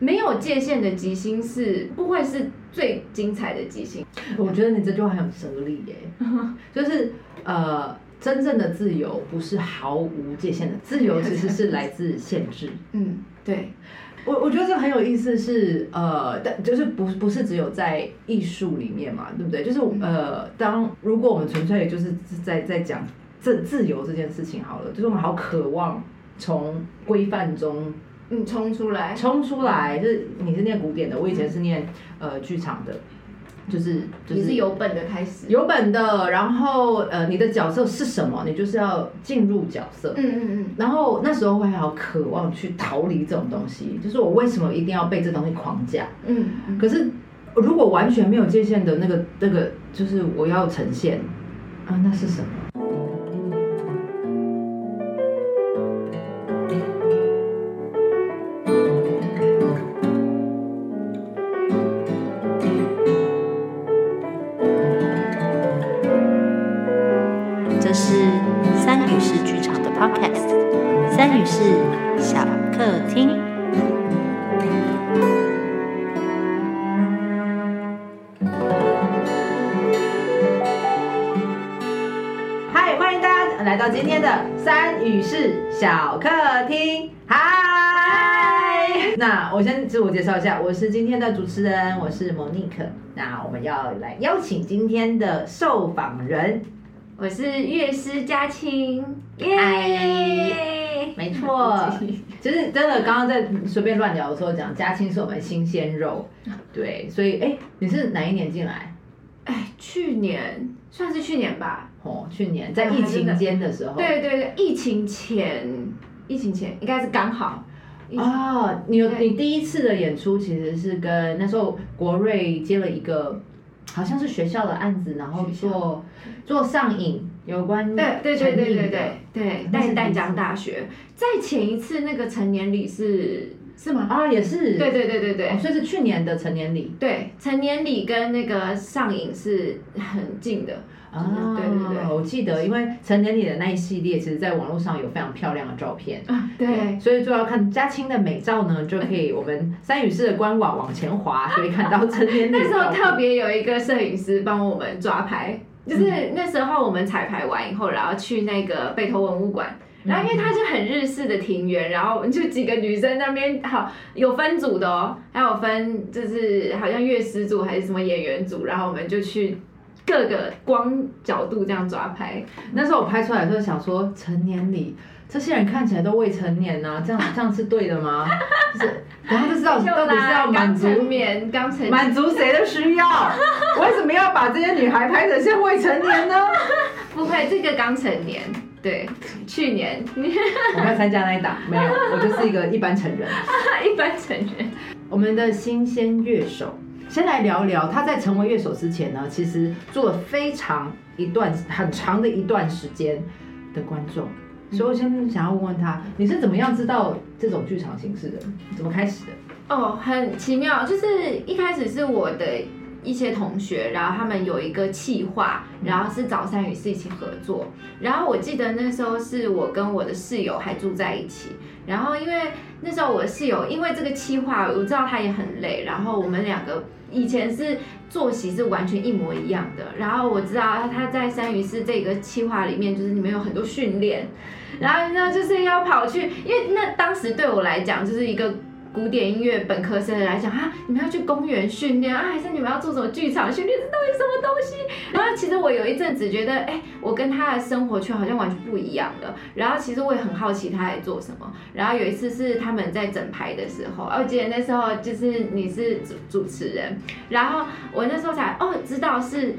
没有界限的即兴是不会是最精彩的即兴。我觉得你这句话很有哲理耶，就是呃，真正的自由不是毫无界限的，自由其实是来自限制。嗯，对，我我觉得这很有意思是，呃，但就是不不是只有在艺术里面嘛，对不对？就是呃，当如果我们纯粹就是在在讲自自由这件事情好了，就是我们好渴望从规范中嗯，冲出来，冲出来。就是你是念古典的，我以前是念呃剧场的，就是就你是有本的开始。有本的，然后呃你的角色是什么，你就是要进入角色。嗯嗯嗯，然后那时候会好渴望去逃离这种东西，就是我为什么一定要被这东西框架？嗯嗯，可是如果完全没有界限的那个那个，就是我要呈现啊，那是什么？来到今天的三语室小客厅。嗨，那我先自我介绍一下，我是今天的主持人，我是 Monique。那我们要来邀请今天的受访人，我是乐师嘉青，嗨耶！没错，其实真的刚刚在随便乱聊的时候讲，嘉青是我们新鲜肉，对，所以哎，你是哪一年进来？哎，去年算是去年吧。哦，去年在疫情间的时候，对对对，疫情前，疫情前应该是刚好。哦，你有你第一次的演出其实是跟那时候国瑞接了一个好像是学校的案子，然后做做上瘾有关对对对对对对对，那是淡淡江大学，在前一次那个成年礼是是吗？啊，也是对对对对对哦所以是去年的成年礼对，成年礼跟那个上瘾是很近的。啊，对对对我记得，因为成年礼的那一系列，其实在网络上有非常漂亮的照片。啊，对，所以就要看嘉青的美照呢，就可以我们三语室的官网往前滑，可以看到成年礼 那时候特别有一个摄影师帮我们抓拍，就是那时候我们彩排完以后，然后去那个北投文物馆。然后因为它是很日式的庭园，然后就几个女生那边好有分组的哦，还有分就是好像乐师组还是什么演员组，然后我们就去各个光角度这样抓拍。那时候我拍出来的时候想说，成年礼这些人看起来都未成年呐、这样 这样是对的吗？就是，然后就知道到底是要啦，满足年，刚成满足谁的需要？为什么要把这些女孩拍成像未成年呢？不会，这个刚成年，对，去年 我没有参加那一档，没有，我就是一个一般成人。一般成人。我们的新鲜乐手，先来聊聊他在成为乐手之前呢，其实做了非常一段很长的一段时间的观众。所以我先想要问问他，你是怎么样知道这种剧场形式的？怎么开始的？哦，很奇妙，就是一开始是我的一些同学，然后他们有一个企划，然后是早三与四一起合作。然后我记得那时候是我跟我的室友还住在一起，然后因为那时候我的室友因为这个企划，我知道他也很累，然后我们两个以前是作息是完全一模一样的，然后我知道他在三鱼市这个计划里面，就是你们有很多训练，然后呢就是要跑去，因为那当时对我来讲就是一个。古典音乐本科生来讲啊，你们要去公园训练啊，还是你们要做什么剧场训练？这到底什么东西？然后其实我有一阵子觉得，哎、我跟他的生活圈好像完全不一样了。然后其实我也很好奇他在做什么。然后有一次是他们在整排的时候，我记得那时候就是你是主主持人，然后我那时候才哦知道是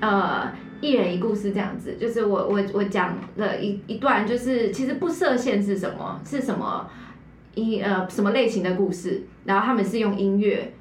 呃。一人一故事这样子，就是我我我讲了一一段，就是其实不设限是什么，是什么一呃什么类型的故事，然后他们是用音乐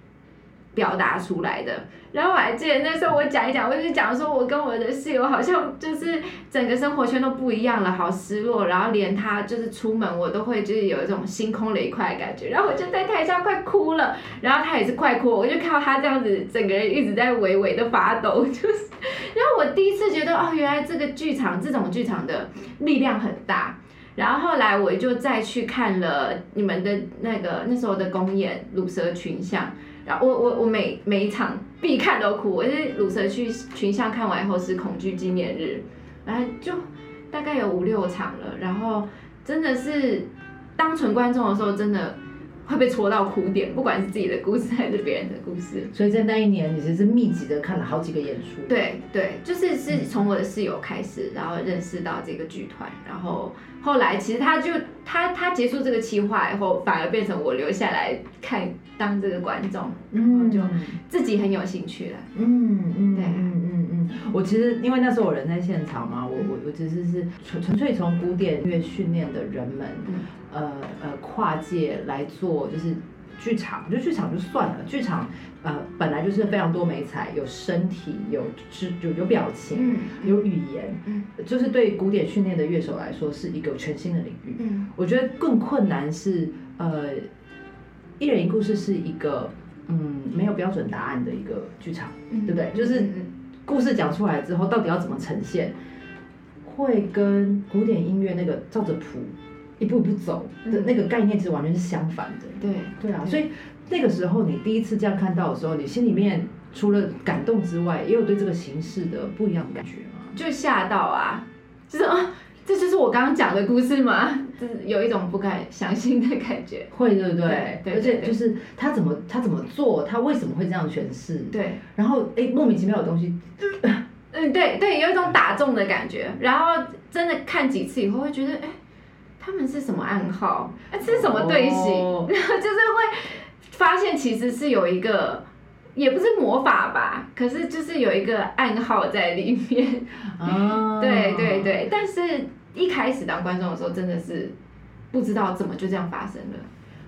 表达出来的。然后我还记得那时候我讲一讲，我就讲说我跟我的室友好像就是整个生活圈都不一样了，好失落。然后连他就是出门我都会就是有一种心空了一块的感觉。然后我就在台下快哭了，然后他也是快哭，我就看到他这样子整个人一直在微微的发抖，就是。然后我第一次觉得哦，原来这个剧场这种剧场的力量很大。然后后来我就再去看了你们的那个那时候的公演《乳蛇群像》，我我我每每一场必看都哭。我是《鲁蛇去群像》看完以后是《恐惧纪念日》，然后就大概有五六场了，然后真的是当纯观众的时候，真的会被戳到哭点，不管是自己的故事还是别人的故事。所以在那一年，你其实是密集的看了好几个演出。对对，就是是从我的室友开始，然后认识到这个剧团，然后后来其实他就他他结束这个企划以后，反而变成我留下来看当这个观众，然后，就自己很有兴趣了。嗯嗯对嗯，我其实因为那时候我人在现场嘛，我我我其实是纯纯粹从古典乐训练的人们，嗯。呃呃跨界来做就是剧场，就剧场就算了，剧场呃本来就是非常多美彩，有身体，有肢有有表情，嗯有语言，嗯。就是对古典训练的乐手来说是一个全新的领域。嗯。我觉得更困难是，呃，一人一故事是一个，嗯，没有标准答案的一个剧场，嗯。对不对？就是嗯故事讲出来之后，到底要怎么呈现，会跟古典音乐那个照着谱一步一步走的嗯那个概念，其实完全是相反的。对对啊，所以那个时候你第一次这样看到的时候，你心里面除了感动之外，也有对这个形式的不一样的感觉吗？就吓到啊，就是啊，这就是我刚刚讲的故事吗？就是有一种不敢相信的感觉。会，对不对？对对而且就是他怎么他怎么做，他为什么会这样诠释？对，然后哎，莫名其妙的东西，嗯，对对，有一种打中的感觉。然后真的看几次以后，会觉得，哎，他们是什么暗号？是什么队形？哦然后 就是会发现其实是有一个，也不是魔法吧，可是就是有一个暗号在里面。啊，对对对，但是一开始当观众的时候，真的是不知道怎么就这样发生了。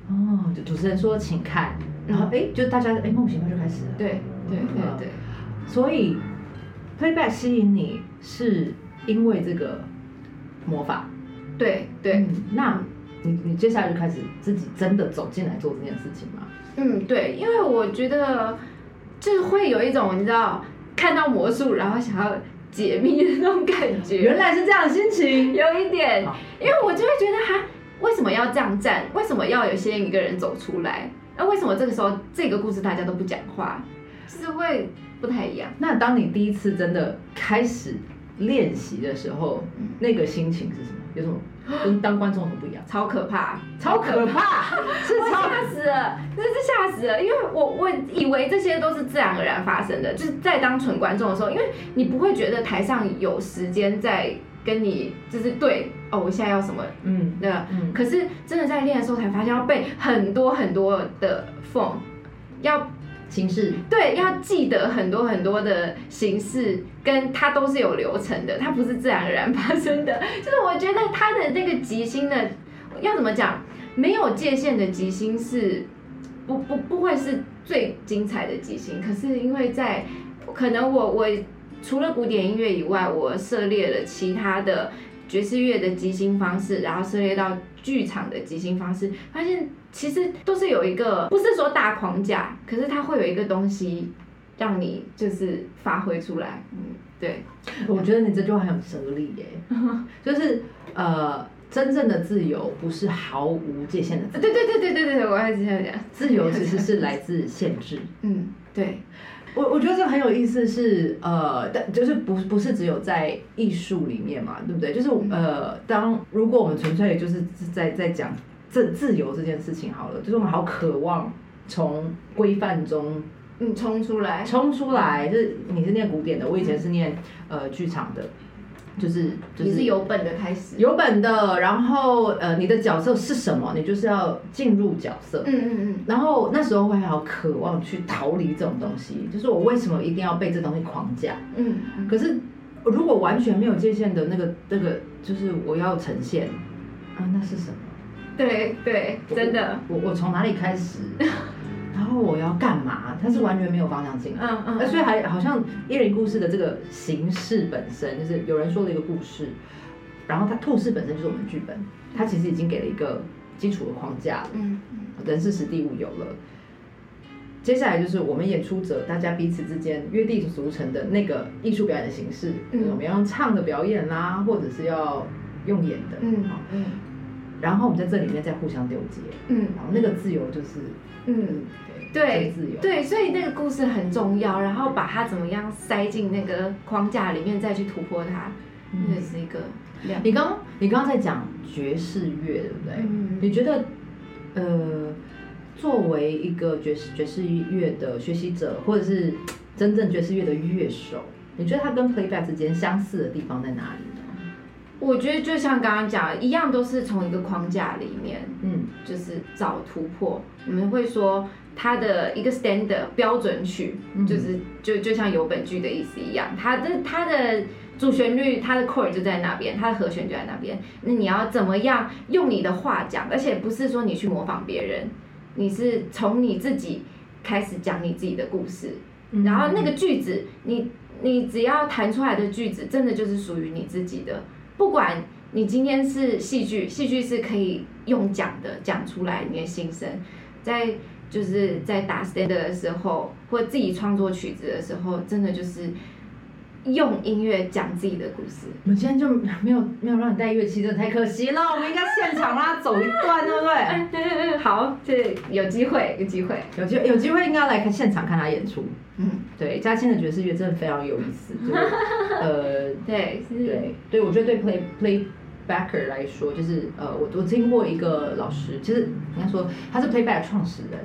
哦，就主持人说请看，然后哎，就大家哎莫名其妙就开始了。对对对对。所以 playback 吸引你是因为这个魔法，对对，嗯那你你接下来就开始自己真的走进来做这件事情吗？嗯，对，因为我觉得就是会有一种你知道看到魔术，然后想要解密的那种感觉，原来是这样的心情。有一点，因为我就会觉得哈，为什么要这样站？为什么要有先一个人走出来？那为什么这个时候这个故事大家都不讲话？就是会不太一样。那当你第一次真的开始练习的时候，嗯那个心情是什么？有什么跟当观众有什么不一样？超可怕，超可怕，是超吓死了，真是吓死了！因为我我以为这些都是自然而然发生的，就是在当纯观众的时候，因为你不会觉得台上有时间在跟你就是对哦，我现在要什么嗯那嗯可是真的在练的时候才发现要背很多很多的缝，要形式。对要记得很多很多的形式，跟它都是有流程的，它不是自然而然发生的。就是我觉得它的那个即兴的要怎么讲，没有界限的即兴是不不不会是最精彩的即兴，可是因为在可能我我除了古典音乐以外，我涉猎了其他的爵士乐的即兴方式，然后涉猎到剧场的即兴方式，发现其实都是有一个不是说大框架，可是它会有一个东西让你就是发挥出来。嗯，对，我觉得你这句话很有哲理耶，就是呃，真正的自由不是毫无界限的自由，对对对对对对对，我还是这样讲。自由其实是来自限制。嗯，对，我我觉得这很有意思是，呃，但就是不不是只有在艺术里面嘛，对不对？就是呃，当如果我们纯粹就是在在讲自自由这件事情好了，就是我们好渴望从规范中嗯，冲出来。冲出来。就是你是念古典的，我以前是念呃剧场的，就是就你是有本的开始。有本的，然后呃你的角色是什么，你就是要进入角色。嗯嗯嗯，然后那时候会好渴望去逃离这种东西，就是我为什么一定要被这东西框架？嗯嗯可是如果完全没有界限的那个那个，就是我要呈现啊，那是什么？对对，真的。我我从哪里开始？然后我要干嘛？他是完全没有方向性的。嗯嗯呃，所以还好像一人故事的这个形式本身，就是有人说了一个故事，然后它透视本身就是我们剧本，它其实已经给了一个基础的框架了，嗯嗯人事实地物有了。接下来就是我们演出者大家彼此之间约定俗成的那个艺术表演的形式，嗯我们要用唱的表演啦，或者是要用演的，嗯好嗯然后我们在这里面再互相丢接，嗯然后那个自由就是，嗯，对，对最自由，对，所以那个故事很重要，然后把它怎么样塞进那个框架里面，再去突破它，嗯那是一个你刚你刚刚在讲爵士乐，对不对？嗯你觉得，呃，作为一个爵士爵士乐的学习者，或者是真正爵士乐的乐手，你觉得它跟 playback 之间相似的地方在哪里呢？我觉得就像刚刚讲的，一样都是从一个框架里面，嗯就是找突破。我们会说它的一个 standard 标准曲，嗯就是就就像有本剧的意思一样，它的它的主旋律，它的 chord 就在那边，它的和弦就在那边。那你要怎么样用你的话讲，而且不是说你去模仿别人，你是从你自己开始讲你自己的故事，嗯然后那个句子，你你只要弹出来的句子，真的就是属于你自己的。不管你今天是戏剧，戏剧是可以用讲的讲出来你的心声，在就是在打 stand 的时候，或自己创作曲子的时候，真的就是用音乐讲自己的故事。我们今天就没有没有让你带乐器，真的太可惜了。我们应该现场让他走一段，对不对？嗯对对对，好，这有机会，有机会。有机有机会应该来看现场看他演出。嗯，对，嘉欣的爵士乐真的非常有意思，就是呃，对，是，对对，我觉得对 play playbacker 来说，就是呃，我我听过一个老师，其实应该说他是 playback 创始人，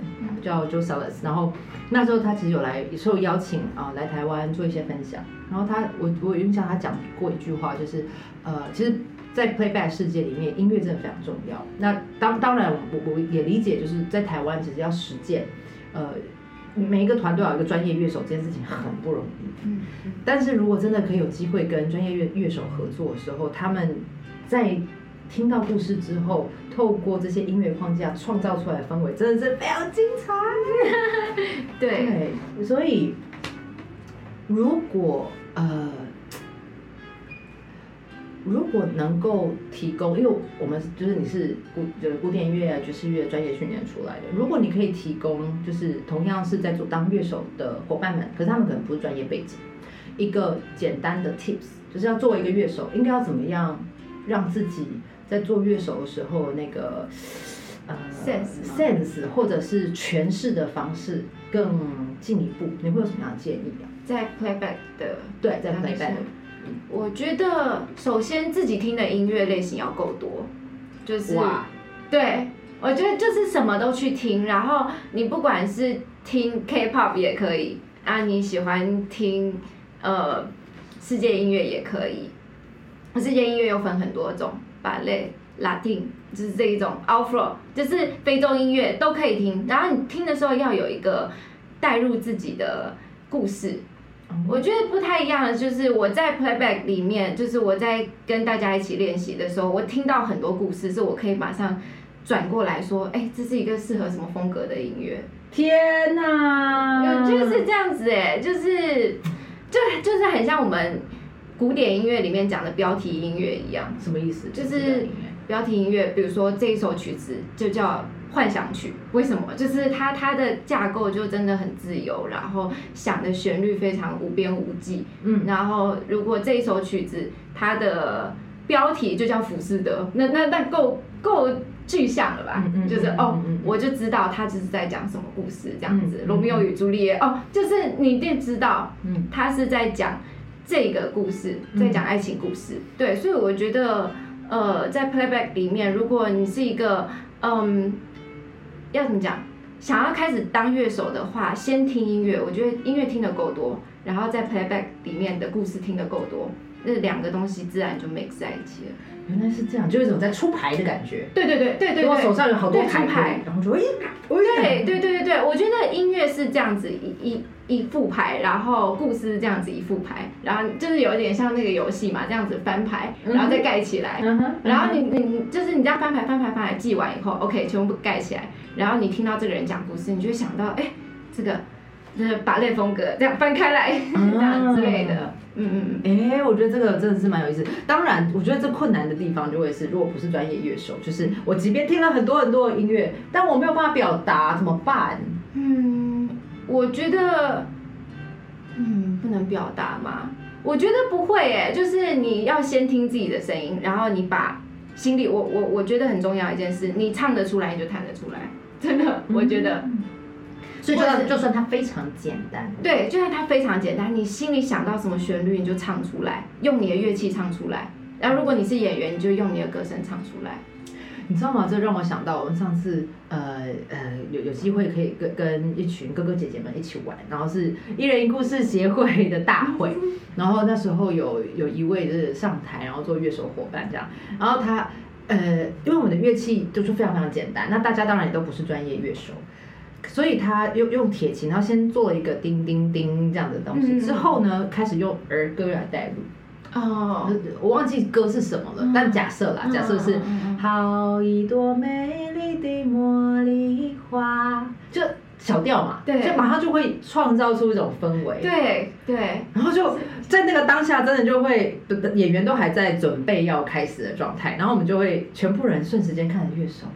叫 Joe Salas，然后那时候他其实有来也是有邀请啊、来台湾做一些分享，然后他我我有印象他讲过一句话，就是呃，其实。在 playback 世界里面，音乐真的非常重要。那当当然我，我也理解，就是在台湾其实要实践，呃，每一个团队有一个专业乐手，这件事情很不容易。嗯但是如果真的可以有机会跟专业乐乐手合作的时候，他们在听到故事之后，透过这些音乐框架创造出来的氛围，真的是非常精彩。对，对，所以如果呃，如果能够提供，因为我们就是你是古就是古典音乐、爵士乐专业训练出来的，如果你可以提供，就是同样是在做当乐手的伙伴们，可是他们可能不是专业背景，一个简单的 tips，就是要作为一个乐手，应该要怎么样让自己在做乐手的时候那个。呃 Sense sense 或者是诠释的方式更进一步，你会有什么样的建议啊？在 playback 的对，在 playback 我觉得首先自己听的音乐类型要够多，就是哇，对，我觉得就是什么都去听，然后你不管是听 K-pop 也可以啊，你喜欢听呃世界音乐也可以，世界音乐又分很多种，芭蕾、Latin 就是这一种 Afro，就是非洲音乐都可以听，然后你听的时候要有一个带入自己的故事，我觉得不太一样的就是我在 playback 里面，就是我在跟大家一起练习的时候，我听到很多故事，是我可以马上转过来说，哎、这是一个适合什么风格的音乐。天哪！我觉得是这样子哎，就是就就是很像我们古典音乐里面讲的标题音乐一样。什么意思？就是标题音乐，比如说这一首曲子就叫幻想曲，为什么？就是它它的架构就真的很自由，然后想的旋律非常无边无际。嗯，然后如果这一首曲子它的标题就叫浮士德，那那那够够具象了吧？嗯嗯就是哦我就知道他就是在讲什么故事这样子，罗密欧与朱丽叶》哦，就是你一定知道，嗯他是在讲这个故事，嗯在讲爱情故事。对，所以我觉得，呃，在 playback 里面，如果你是一个，嗯，要怎么讲，想要开始当乐手的话，先听音乐，我觉得音乐听得够多，然后在 playback 里面的故事听得够多，那两个东西自然就 mix 在一起了。原来是这样，就有一种在出牌的感觉。对对对对对对，我手上有好多对牌出牌，然后就哎，对对对对对，我觉得音乐是这样子一一一副牌，然后故事是这样子一副牌，然后就是有一点像那个游戏嘛，这样子翻牌，然后再盖起来。嗯哼，然后你你就是你这样翻牌翻牌翻牌记完以后，OK，全部盖起来，然后你听到这个人讲故事，你就会想到，哎，这个就是芭蕾风格，这样翻开来，这样之类的，嗯嗯嗯。哎、我觉得这个真的是蛮有意思。当然，我觉得这困难的地方就会是，如果不是专业乐手，就是我即便听了很多很多的音乐，但我没有办法表达，怎么办？嗯，我觉得，嗯，不能表达嘛。我觉得不会诶，就是你要先听自己的声音，然后你把心里，我我我觉得很重要一件事，你唱得出来你就弹得出来，真的，我觉得。所以就算就算它非常简单，对，就算它非常简单，你心里想到什么旋律你就唱出来，用你的乐器唱出来。然后如果你是演员，你就用你的歌声唱出来。你知道吗？这让我想到我们上次呃呃有有机会可以跟跟一群哥哥姐姐们一起玩，然后是一人一故事协会的大会，然后那时候有有一位就是上台，然后做乐手伙伴这样，然后他呃因为我们的乐器都是非常非常简单，那大家当然也都不是专业乐手。所以他用用铁琴，然后先做了一个叮叮叮这样的东西，之后呢，开始用儿歌来带入。哦，我忘记歌是什么了，但假设啦，假设是好一朵美丽的茉莉花，就小调嘛，对，就马上就会创造出一种氛围。对对，然后就在那个当下，真的就会演员都还在准备要开始的状态，然后我们就会全部人瞬时间看着乐手，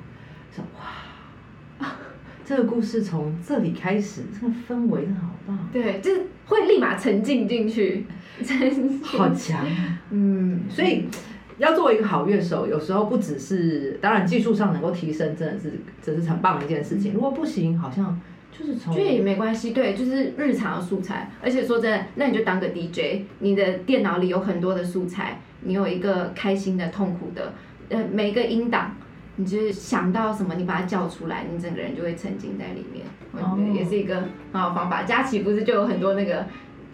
说哇。这个故事从这里开始，这个氛围真的好棒。对，就是会立马沉浸进去，好强。嗯，所以要作为一个好乐手，有时候不只是，当然技术上能够提升，真的是这是很棒的一件事情。如果不行，好像就是从，这也没关系。对，就是日常的素材。而且说真的，那你就当个 DJ，你的电脑里有很多的素材，你有一个开心的、痛苦的，呃，每一个音档。你就是想到什么，你把它叫出来，你整个人就会沉浸在里面。我觉得也是一个很好方法。佳琪不是就有很多那个。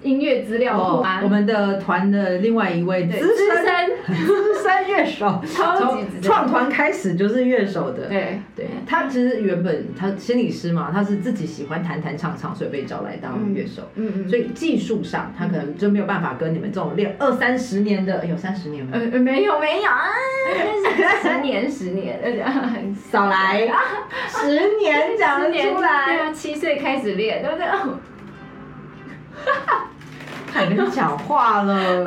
音乐资料库啊，我们的团的另外一位资深资深乐手，从创团开始就是乐手的。对对，他其实原本他心理师嘛，他是自己喜欢弹弹唱唱，所以被招来当乐手。嗯嗯。所以技术上他可能就没有办法跟你们这种练二三十年的，有三十年吗？呃，没有没有啊，十年十年，少来 十年讲出来，对啊，七岁开始练，对不对？哈哈。跟你讲话了，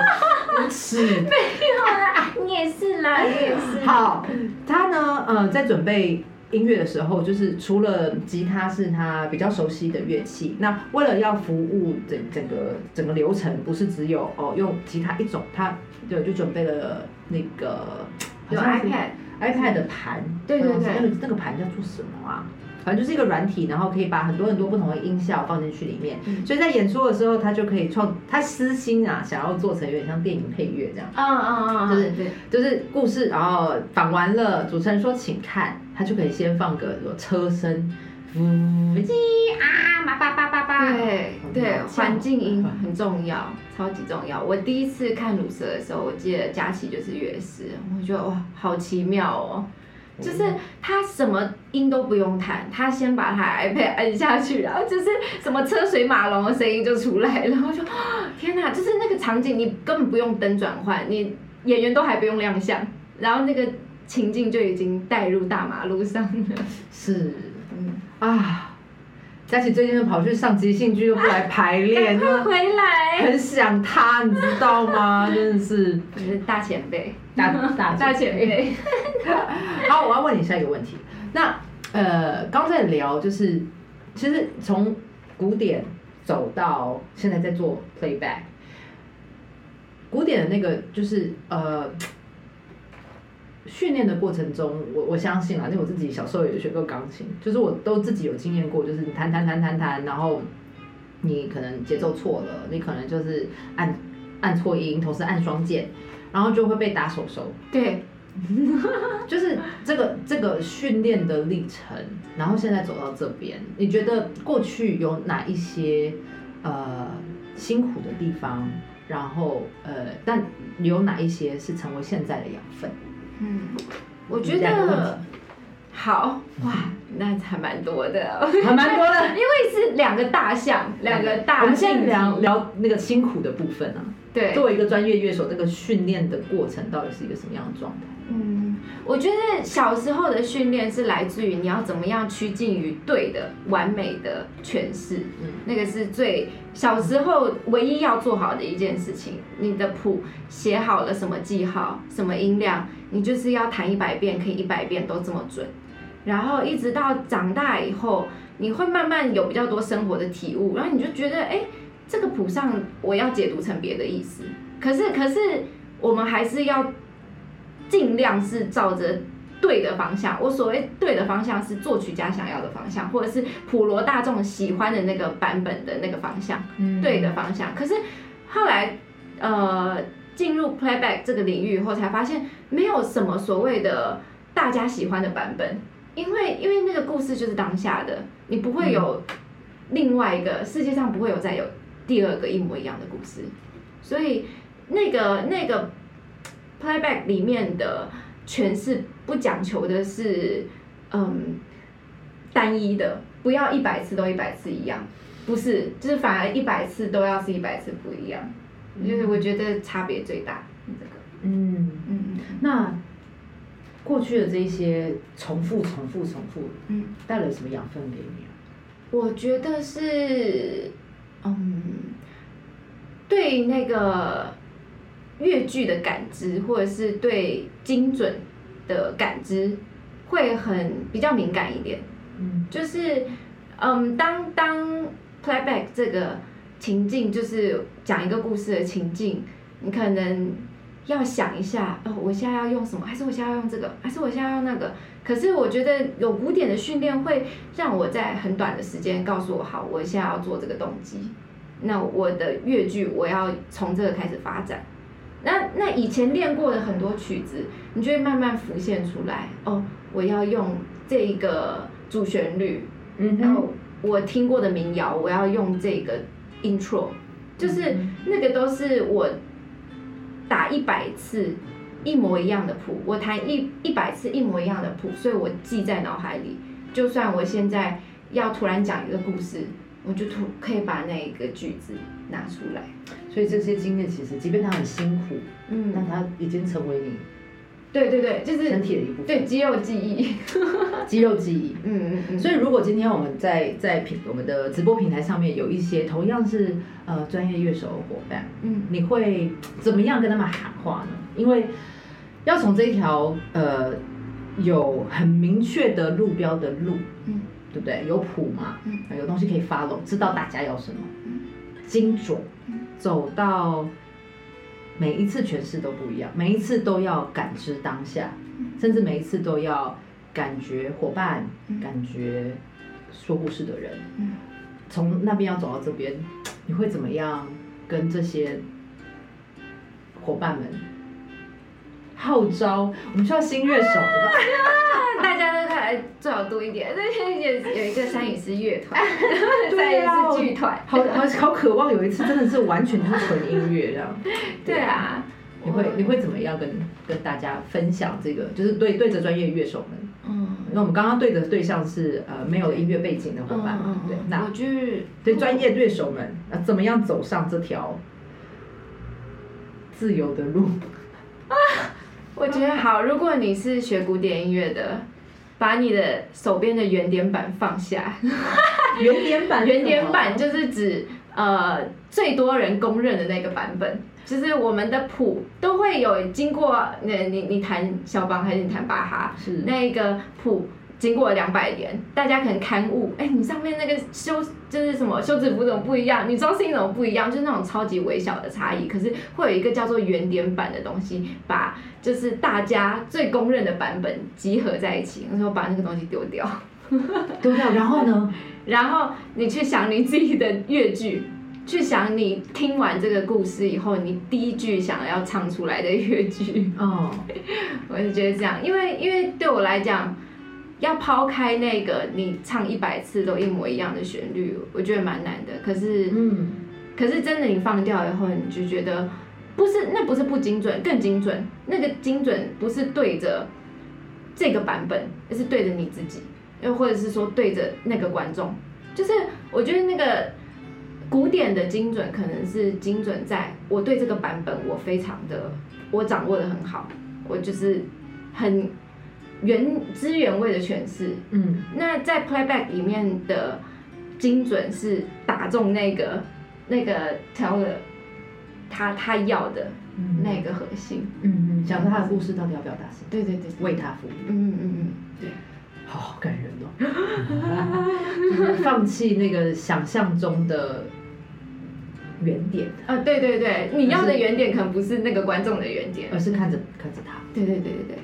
是 没有啦，你也是啦，你也是。好，他呢，呃，在准备音乐的时候，就是除了吉他是他比较熟悉的乐器，那为了要服务整整个整个流程，不是只有哦用吉他一种，他对就准备了那个有 iPad iPad 的盘，对对对，那个那个盘叫做什么啊？反正就是一个软体，然后可以把很多很多不同的音效放进去里面，所以在演出的时候，他就可以创他私心啊，想要做成有点像电影配乐这样。啊啊啊！就是就是故事，然后访完了，主持人说请看，他就可以先放个车声，嗯，啊，叭叭叭叭叭。对对，环境音很重要，超级重要。我第一次看鲁蛇的时候，我记得佳琪就是乐师，我觉得哇，好奇妙哦。就是他什么音都不用弹，他先把他 iPad 按下去，然后就是什么车水马龙的声音就出来，然后就天哪，就是那个场景你根本不用灯转换，你演员都还不用亮相，然后那个情境就已经带入大马路上了。是，嗯啊。佳琪最近又跑去上即兴剧，又不来排练，回来，很想他，你知道吗？真的是，你是大前辈，大大大前辈。好，我要问你下一个问题。那呃，刚在聊，就是其实从古典走到现在在做 playback，古典的那个就是呃。训练的过程中，我我相信啊，因为我自己小时候也学过钢琴，就是我都自己有经验过，就是你弹弹弹弹弹，然后你可能节奏错了，你可能就是按按错音，同时按双键，然后就会被打手手。对，就是这个这个训练的历程，然后现在走到这边，你觉得过去有哪一些呃辛苦的地方？然后呃，但有哪一些是成为现在的养分？嗯，我觉得好哇，那还蛮多的，还蛮多的，因为是两个大项，两个大。我们先聊聊那个辛苦的部分啊。对，作为一个专业乐手，这个训练的过程到底是一个什么样的状态？嗯，我觉得小时候的训练是来自于你要怎么样趋近于对的、完美的诠释，嗯，那个是最小时候唯一要做好的一件事情。你的谱写好了，什么记号，什么音量，你就是要弹一百遍，可以一百遍都这么准。然后一直到长大以后，你会慢慢有比较多生活的体悟，然后你就觉得，哎。这个谱上我要解读成别的意思，可是可是我们还是要尽量是照着对的方向。我所谓对的方向是作曲家想要的方向，或者是普罗大众喜欢的那个版本的那个方向，嗯对的方向。可是后来呃进入 playback 这个领域以后，才发现没有什么所谓的大家喜欢的版本，因为因为那个故事就是当下的，你不会有另外一个世界上不会有再有第二个一模一样的故事，所以那个那个 playback 里面的诠释不讲求的是嗯单一的，不要一百次都一百次一样，不是，就是反而一百次都要是一百次不一样，就是我觉得差别最大这个，嗯，嗯嗯那过去的这一些重复、重复、重复，嗯。带了什么养分给你啊？我觉得是，嗯，对那个乐句的感知，或者是对精准的感知，会很比较敏感一点。嗯就是，嗯，当当 playback 这个情境，就是讲一个故事的情境，你可能要想一下，哦，我现在要用什么？还是我现在要用这个？还是我现在要用那个？可是我觉得有古典的训练会让我在很短的时间告诉我，好，我现在要做这个动机。那我的乐句我要从这个开始发展。那那以前练过的很多曲子，你就会慢慢浮现出来。哦，我要用这一个主旋律，嗯然后我听过的民谣，我要用这个 intro，就是那个都是我打一百次一模一样的谱，我弹一一百次一模一样的谱，所以我记在脑海里。就算我现在要突然讲一个故事，我就突可以把那一个句子拿出来。所以这些经验其实，即便他很辛苦，嗯，但他已经成为你对对对，就是身体的一部分，对肌肉记忆。肌肉记忆。嗯嗯嗯。所以，如果今天我们在在平我们的直播平台上面有一些同样是呃专业乐手的伙伴，嗯你会怎么样跟他们喊话呢？因为要从这一条呃有很明确的路标的路，嗯对不对？有谱嘛，嗯。有东西可以 follow，知道大家要什么，嗯。精准嗯，走到每一次诠释都不一样，每一次都要感知当下，甚至每一次都要感觉伙伴，嗯。感觉说故事的人。嗯。从那边要走到这边，你会怎么样跟这些伙伴们号召？我们需要新乐手？大家都看来最好多一点。这边有有一个山语诗乐团，对啊剧团。好好好渴望有一次真的是完全就是纯音乐这样。对啊，你会你会怎么样跟跟大家分享这个？就是对对着专业乐手们。嗯那我们刚刚对的对象是呃没有音乐背景的伙伴嘛？对，那我觉得对专业乐手们，啊，怎么样走上这条自由的路？我觉得好，如果你是学古典音乐的，把你的手边的原点板放下。原点版是什么，原点版就是指呃最多人公认的那个版本，就是我们的谱都会有经过，那你你弹肖邦还是你弹巴哈，是。那个谱经过两百年，大家可能刊物，哎，你上面那个修就是什么休止符怎么不一样，你装饰音怎么不一样，就是那种超级微小的差异，可是会有一个叫做原点版的东西，把就是大家最公认的版本集合在一起，然后把那个东西丢掉。丢掉，然后呢？然后你去想你自己的乐句，去想你听完这个故事以后，你第一句想要唱出来的乐句，哦，我是觉得这样，因为因为对我来讲，要抛开那个你唱一百次都一模一样的旋律，我觉得蛮难的。可是，嗯，可是真的你放掉以后，你就觉得不是，那不是不精准，更精准。那个精准不是对着这个版本，而是对着你自己，又或者是说对着那个观众。就是我觉得那个古典的精准，可能是精准在我对这个版本我非常的我掌握的很好，我就是很原汁原味的诠释。嗯，那在 playback 里面的精准是打中那个那个 teller 他他要的嗯。那个核心。嗯嗯，讲说他的故事到底要表达什么，对对对，为他服务，嗯嗯嗯，对，好好感人哦，就是放弃那个想象中的原点，啊，对对对，你要的原点可能不是那个观众的原点。而是看着看着他。对对对对对，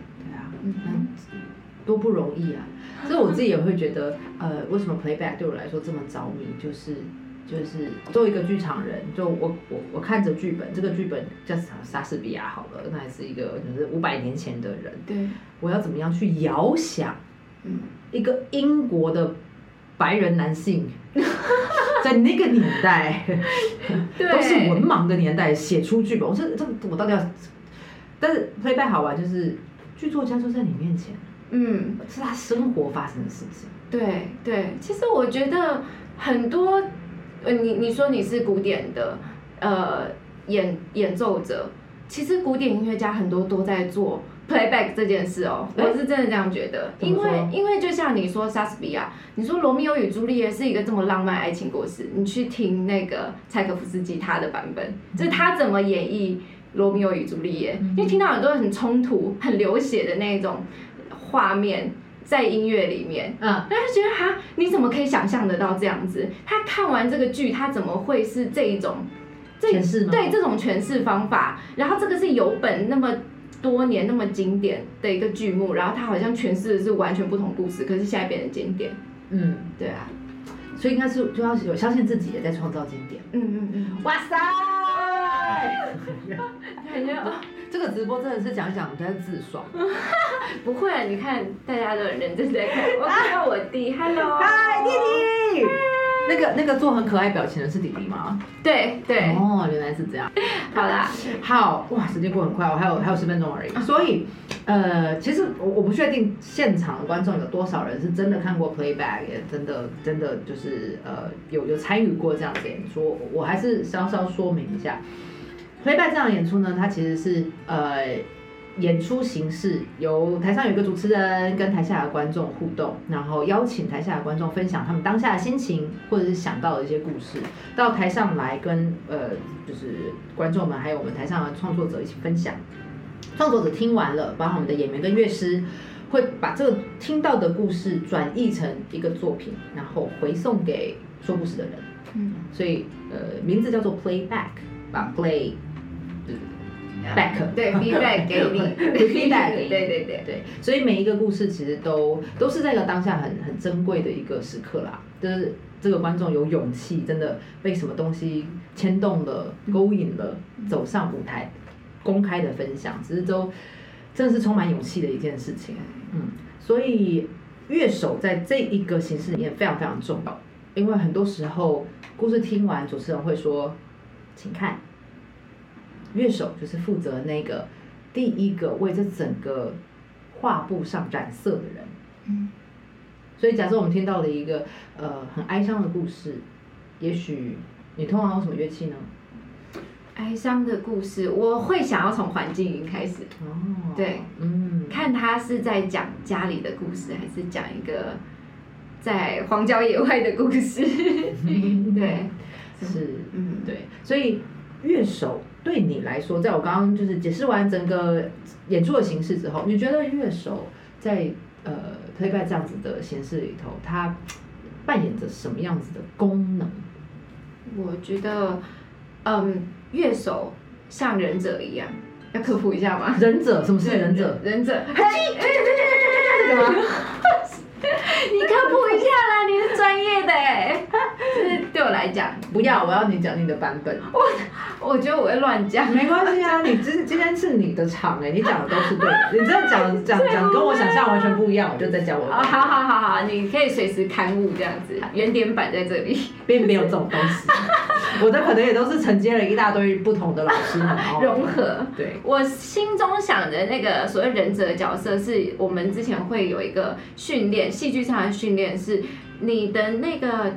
多不容易啊！所以我自己也会觉得，呃，为什么 playback 对我来说这么着迷，就是就是作为一个剧场人，就我我我看着剧本，这个剧本叫莎莎士比亚好了，那还是一个就是五百年前的人，对，我要怎么样去遥想嗯，一个英国的白人男性，在那个年代。对。都是文盲的年代写出剧本，我说这我到底要？但是 playback 好玩就是剧作家就在你面前。嗯，是他生活发生的事情。对对，其实我觉得很多，呃，你你说你是古典的，呃，演演奏者，其实古典音乐家很多都在做 playback 这件事哦，哎我是真的这样觉得，因为因为就像你说莎士比亚，你说罗密欧与朱丽叶是一个这么浪漫爱情故事，你去听那个柴可夫斯基他的版本，就是他怎么演绎罗密欧与朱丽叶，因为听到很多很冲突、很流血的那种画面在音乐里面。嗯，然后就觉得哈，你怎么可以想象得到这样子？他看完这个剧，他怎么会是这一种这诠释吗对这种诠释方法？然后这个是有本那么多年那么经典的一个剧目，然后他好像诠释的是完全不同故事，可是现在变成经典。嗯，对啊，所以应该是就要有相信自己也在创造经典。嗯嗯嗯，哇塞！感觉哦这个直播真的是讲一讲，在自爽。不会啊，你看大家都很认真在看，我看到我弟，Hello，嗨，弟弟。那个那个做很可爱表情的是弟弟吗？对对，哦，原来是这样。好啦，好哇，时间过很快，我还有还有十分钟而已。所以，呃，其实我我不确定现场的观众有多少人是真的看过 playback，也真的真的就是呃有有参与过这样的演出。我我还是稍稍说明一下，playback 这场演出呢，它其实是呃。演出形式由台上有一个主持人跟台下的观众互动，然后邀请台下的观众分享他们当下的心情，或者是想到的一些故事，到台上来跟呃就是观众们还有我们台上的创作者一起分享。创作者听完了，包括我们的演员跟乐师，会把这个听到的故事转译成一个作品，然后回送给说故事的人。嗯所以呃名字叫做 playback，把 play 就是 back 对 feedback 给你 feedback 对对对。对，所以每一个故事其实都都是在一个当下很很珍贵的一个时刻啦，就是这个观众有勇气，真的被什么东西牵动了、勾引了，走上舞台公开的分享，其实都真的是充满勇气的一件事情。嗯，所以乐手在这一个形式里面非常非常重要，因为很多时候故事听完，主持人会说，请看。乐手就是负责那个第一个为这整个画布上染色的人。嗯。所以，假设我们听到了一个呃很哀伤的故事，也许你通常用什么乐器呢？哀伤的故事，我会想要从环境音开始，哦，对，嗯，看他是在讲家里的故事，还是讲一个在荒郊野外的故事。对，是，嗯，对，所以乐手对你来说，在我刚刚就是解释完整个演出的形式之后，你觉得乐手在呃 playback 这样子的形式里头，他扮演着什么样子的功能？我觉得，嗯，乐手像忍者一样，要科普一下吗？忍者，什么是忍者？忍者，嘿，这个吗？你科普一下啦，你是专业的哎，就是对我来讲，不要，我要你讲你的版本。我我觉得我会乱讲。没关系啊，你今今天是你的场哎、你讲的都是对的。你真的讲讲讲跟我想象完全不一样，我就在讲我的哦，好好好好，你可以随时刊物这样子，原点版在这里，并没有这种东西。我的可能也都是承接了一大堆不同的老师们，然后融合。对，我心中想的那个所谓忍者的角色，是我们之前会有一个训练，戏剧上的训练是你的那个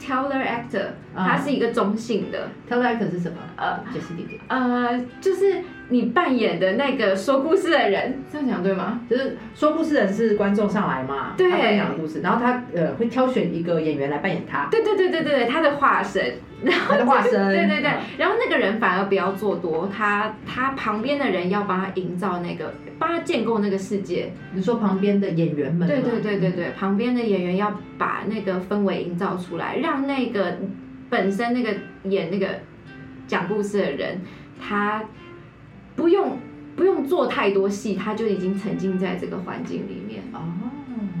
teller actor，啊他是一个中性的，Teller Actor 是什么？呃解释一点，呃，就是你扮演的那个说故事的人，这样讲对吗？就是说故事人是观众上来嘛，对。他分享的故事，然后他呃会挑选一个演员来扮演他，对对对对对对，他的化身，他的化身，对对对嗯，然后那个人反而不要做多，他他旁边的人要帮他营造那个，帮他建构那个世界。你说旁边的演员们吗，对对对对对，旁边的演员要把那个氛围营造出来，让那个本身那个演那个讲故事的人，他不用不用做太多戏，他就已经沉浸在这个环境里面，哦，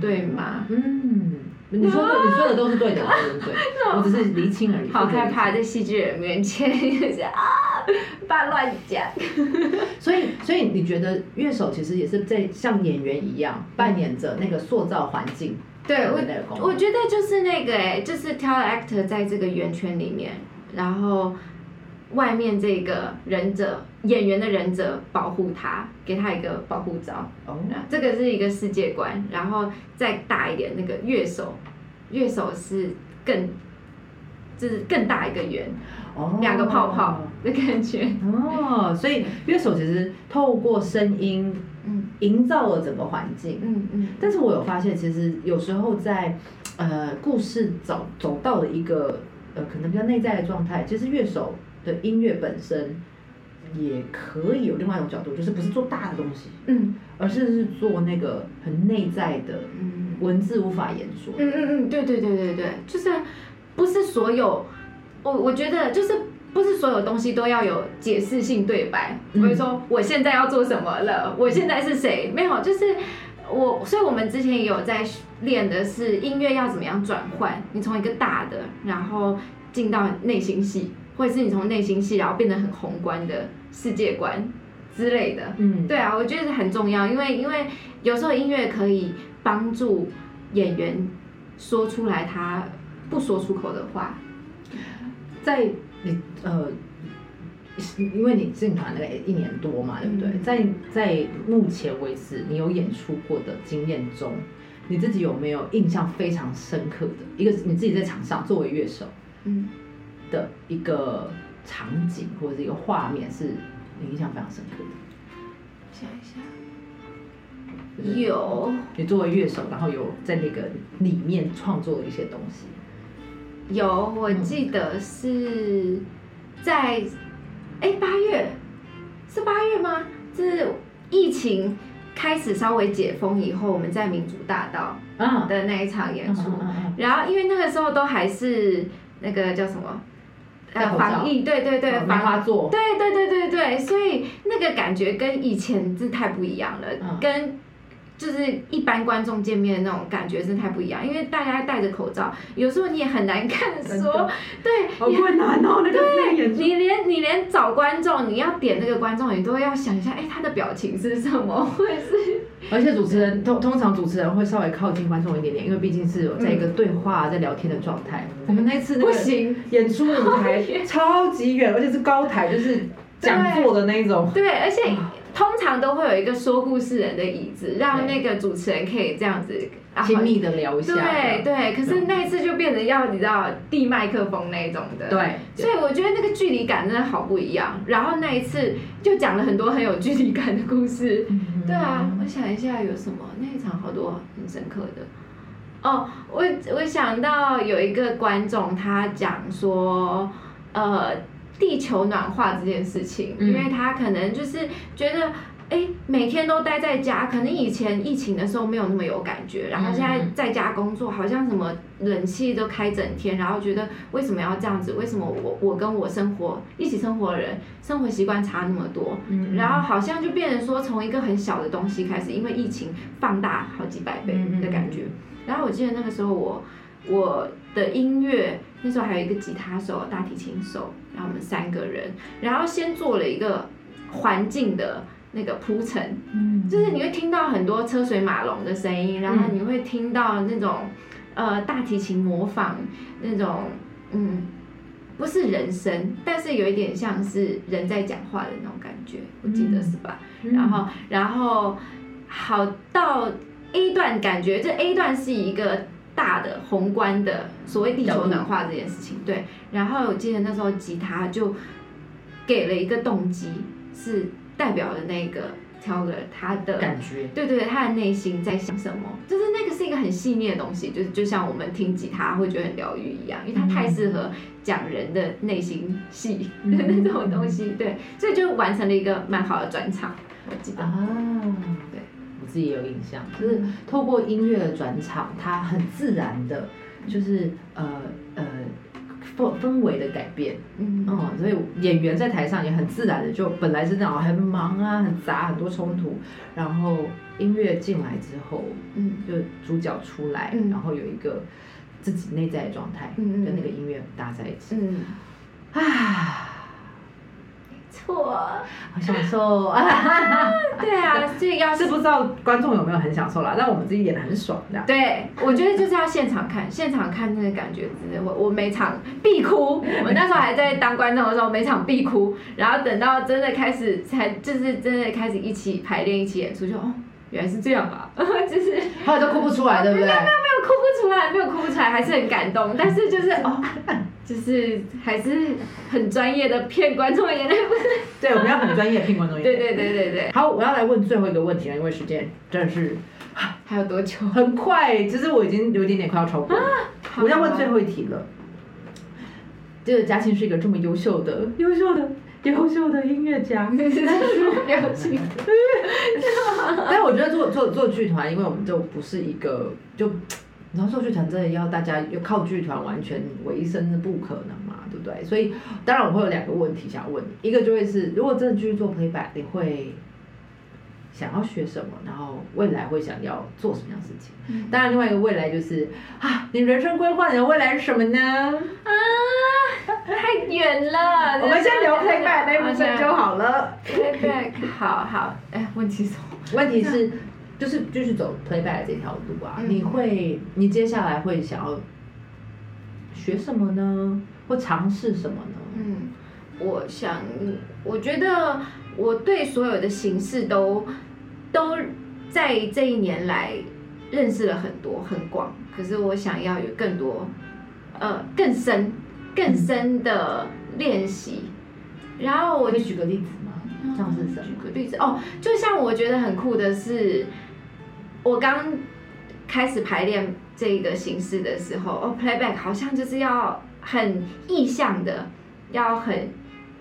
对吗？嗯，你说的你说的都是对的，对对对，我只是厘清而已。好害怕在戏剧人面前就是啊，不要乱讲。所以所以你觉得乐手其实也是在像演员一样扮演着那个塑造环境对我我觉得就是那个哎、就是挑 actor 在这个圆圈里面，然后外面这个忍者演员的忍者保护他，给他一个保护罩，哦，这个是一个世界观，然后再大一点，那个乐手，乐手是更就是更大一个圆，哦。两个泡泡的感觉，哦，所以乐手其实透过声音嗯。营造了整个环境。嗯嗯，但是我有发现，其实有时候在呃故事走走到了一个呃可能比较内在的状态，其实乐手的音乐本身也可以有另外一种角度，就是不是做大的东西，嗯。而是是做那个很内在的嗯。文字无法言说。嗯嗯嗯，对对对对对，就是不是所有，我我觉得就是不是所有东西都要有解释性对白，嗯。比如说我现在要做什么了，我现在是谁，没有，就是我，所以我们之前也有在练的是音乐要怎么样转换，你从一个大的，然后进到内心戏，或者是你从内心戏然后变得很宏观的世界观之类的，嗯，对啊，我觉得很重要，因为因为有时候音乐可以帮助演员说出来他不说出口的话。在你呃，因为你进团那个一年多嘛，对不对？嗯。在在目前为止，你有演出过的经验中，你自己有没有印象非常深刻的？一个你自己在场上作为乐手嗯，的一个场景或者是一个画面，是你印象非常深刻的？想一下，有你作为乐手，然后有在那个里面创作了一些东西。有，我记得是在哎八月，是八月吗？是疫情开始稍微解封以后，我们在民主大道啊，的那一场演出。然后因为那个时候都还是那个叫什么，呃，戴口罩。防疫，对对对，防对对对对对，所以那个感觉跟以前是太不一样了，嗯。跟就是一般观众见面的那种感觉是太不一样，因为大家戴着口罩，有时候你也很难看说真的，对，好困难哦，那个那个演。你连你连找观众，你要点那个观众，你都要想一下，哎，他的表情是什么，或者是 而且主持人通通常主持人会稍微靠近观众一点点，因为毕竟是有在一个对话、在聊天的状态。我们那一次那个演出舞台 超级远，而且是高台，就是讲座的那一种。对，而且通常都会有一个说故事人的椅子，让那个主持人可以这样子亲密的聊一下。对对，可是那一次就变得要你知道递麦克风那种的，，对，所以我觉得那个距离感真的好不一样。然后那一次就讲了很多很有距离感的故事，嗯对啊，我想一下有什么那一场好多很深刻的。哦，我我想到有一个观众他讲说，呃，地球暖化这件事情，嗯因为他可能就是觉得。哎，每天都待在家，可能以前疫情的时候没有那么有感觉，然后现在在家工作，好像什么冷气都开整天，然后觉得为什么要这样子？为什么我我跟我生活一起生活的人生活习惯差那么多？嗯然后好像就变成说，从一个很小的东西开始，因为疫情放大好几百倍的感觉。然后我记得那个时候我我的音乐那时候还有一个吉他手、大提琴手，然后我们三个人，然后先做了一个环境的那个铺陈，嗯就是你会听到很多车水马龙的声音，然后你会听到那种呃大提琴模仿那种嗯。不是人声，但是有一点像是人在讲话的那种感觉，我记得是吧？然后，然后好到 A 段，感觉这 A 段是一个大的宏观的所谓地球暖化这件事情，对。然后我记得那时候吉他就给了一个动机，是代表了那个 Taylor 他的感觉。对对对，他的内心在想什么？就是那个是一个很细腻的东西，就是就像我们听吉他会觉得很疗愈一样，因为它太适合讲人的内心戏的 那种东西，对，所以就完成了一个蛮好的转场，我记得。啊，对，我自己也有印象，就是透过音乐的转场，它很自然的，就是呃呃，氛氛围的改变。嗯。嗯，所以演员在台上也很自然的，就本来是那种很忙啊、很杂、很多冲突，然后音乐进来之后，嗯。就主角出来，嗯。然后有一个自己内在的状态，嗯嗯。跟那个音乐搭在一起，嗯，啊，错，好享受啊！对啊，这个要 是不知道观众有没有很享受啦，但我们自己演的很爽，这样。对，我觉得就是要现场看，现场看那个感觉真的，我我每场必哭。我那时候还在当观众的时候，每场必哭。然后等到真的开始，才就是真的开始一起排练、一起演出，就哦，原来是这样啊，就是后来都哭不出来，对不对？没有没有哭不出来，没有哭不出来，还是很感动。但是就是哦，就是还是很专业的骗观众演的，不是？对，我们要很专业骗观众眼泪。对对对对对。好，我要来问最后一个问题了，因为时间真的是还有多久？很快，其实我已经有一点点快要超过了。我要问最后一题了。这个嘉庆是一个这么优秀的、优秀的、优秀的音乐家，表情。但我觉得做做做剧团，因为我们就不是一个就，然后做剧团真的要大家要靠剧团完全维生是不可能嘛，对不对？所以当然我会有两个问题想问你，一个就会是如果真的继续做 playback，你会想要学什么？然后未来会想要做什么样的事情？嗯当然，另外一个未来就是啊，你人生规划你的未来是什么呢？啊，太远了。我们先聊 playback 那部分就好了。Playback，好好。哎，问题是？问题是，就是继续走 playback 这条路啊，嗯你会，你接下来会想要学什么呢？或尝试什么呢？嗯，我想，我觉得我对所有的形式都都在这一年来认识了很多很广，可是我想要有更多呃更深更深的练习，然后我可以举个例子吗？像是什么？举个例子哦，就像我觉得很酷的是，我刚开始排练这个形式的时候，哦，playback 好像就是要很意象的，要很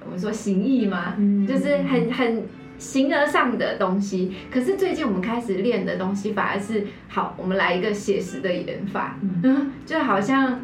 我们说形意嘛，嗯就是很很形而上的东西。可是最近我们开始练的东西，反而是好，我们来一个写实的演法，嗯，就好像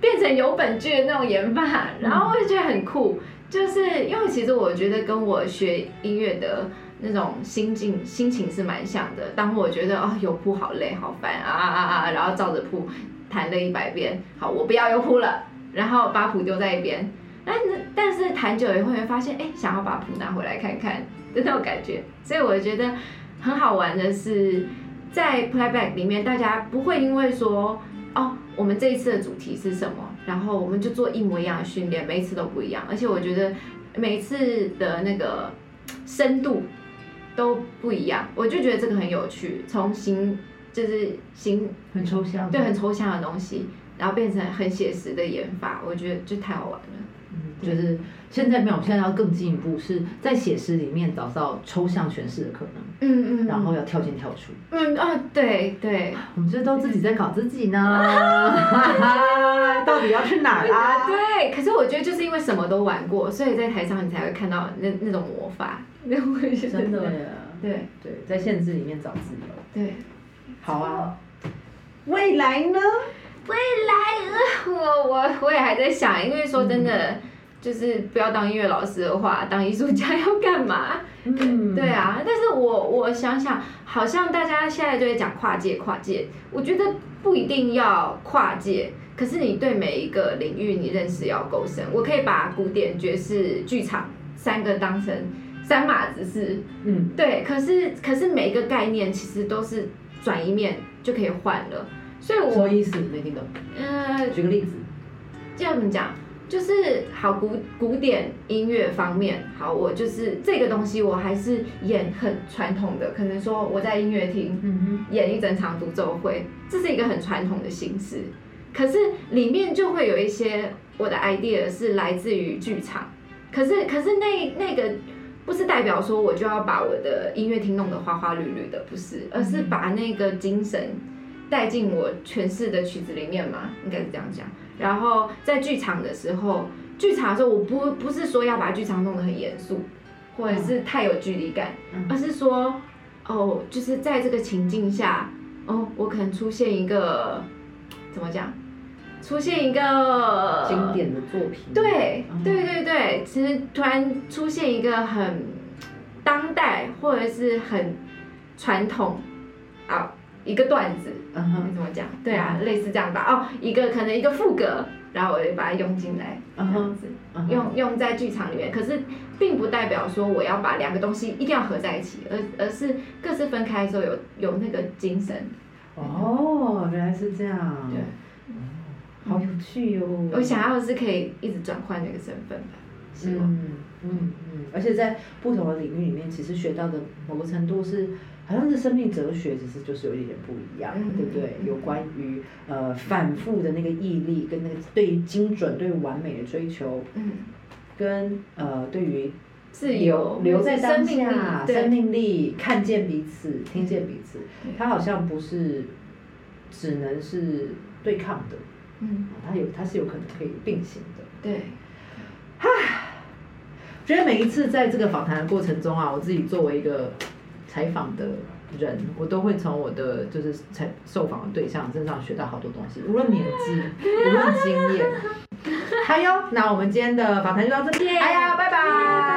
变成有本剧的那种演法，然后我就觉得很酷。就是因为其实我觉得跟我学音乐的那种心境心情是蛮像的。当我觉得哦有谱好累好烦啊啊啊啊，然后照着谱弹了一百遍，好我不要有谱了，然后把谱丢在一边。但是但是谈久了以后会发现，哎，想要把谱拿回来看看的那种感觉。所以我觉得很好玩的是，在 playback 里面，大家不会因为说哦，我们这一次的主题是什么，然后我们就做一模一样的训练，每一次都不一样。而且我觉得每一次的那个深度都不一样，我就觉得这个很有趣。从形就是形很抽象。对很抽象的东西，然后变成很写实的演法，我觉得就太好玩了。嗯，就是现在没有，现在要更进一步，是在写诗里面找到抽象诠释的可能，嗯嗯，然后要跳进跳出。嗯啊，对对。我们这都自己在搞自己呢，哈哈，到底要去哪儿啊？对，可是我觉得就是因为什么都玩过，所以在台上你才会看到那那种魔法。那我觉得真的，对对，在限制里面找自由。对，好啊，未来呢？未来呃我我我也还在想，因为说真的，就是不要当音乐老师的话，当艺术家要干嘛？嗯对，啊，但是我我想想，好像大家现在都在讲跨界跨界，我觉得不一定要跨界，可是你对每一个领域你认识要够深。我可以把古典、爵士、剧场三个当成三码子事，嗯，对，可是可是每一个概念其实都是转一面就可以换了，所以我什么意思？没听懂。呃举个例子。这样怎么讲？就是好古古典音乐方面，好，我就是这个东西，我还是演很传统的，可能说我在音乐厅嗯演一整场独奏会，这是一个很传统的形式。可是里面就会有一些我的 idea 是来自于剧场，可是可是那那个不是代表说我就要把我的音乐厅弄得花花绿绿的，不是，而是把那个精神带进我诠释的曲子里面嘛，应该是这样讲。然后在剧场的时候，剧场的时候我不不是说要把剧场弄得很严肃，或者是太有距离感，嗯而是说哦，就是在这个情境下，哦，我可能出现一个怎么讲，出现一个经典的作品。对嗯对对对，其实突然出现一个很当代或者是很传统啊一个段子，嗯哼你怎么讲？对啊，类似这样吧。哦，一个可能一个副歌，然后我就把它用进来，这嗯哼样子用用在剧场里面。可是并不代表说我要把两个东西一定要合在一起，而而是各自分开的时候有有那个精神。哦，原来是这样。对，好有趣哦。我想要的是可以一直转换那个身份吧，希望。嗯嗯嗯，而且在不同的领域里面，其实学到的某个程度是，好像是生命哲学，其实就是有一点不一样，嗯对不对？有关于呃反复的那个毅力，跟那个对于精准、对完美的追求，嗯，跟呃对于自由留留在当生命力下，生命力，看见彼此，听见彼此，它好像不是只能是对抗的，嗯，它有它是有可能可以并行的。对，觉得每一次在这个访谈的过程中啊，我自己作为一个采访的人，我都会从我的就是采受访的对象身上学到好多东西，无论年纪，无论经验。还有，那我们今天的访谈就到这边，哎呀，拜拜。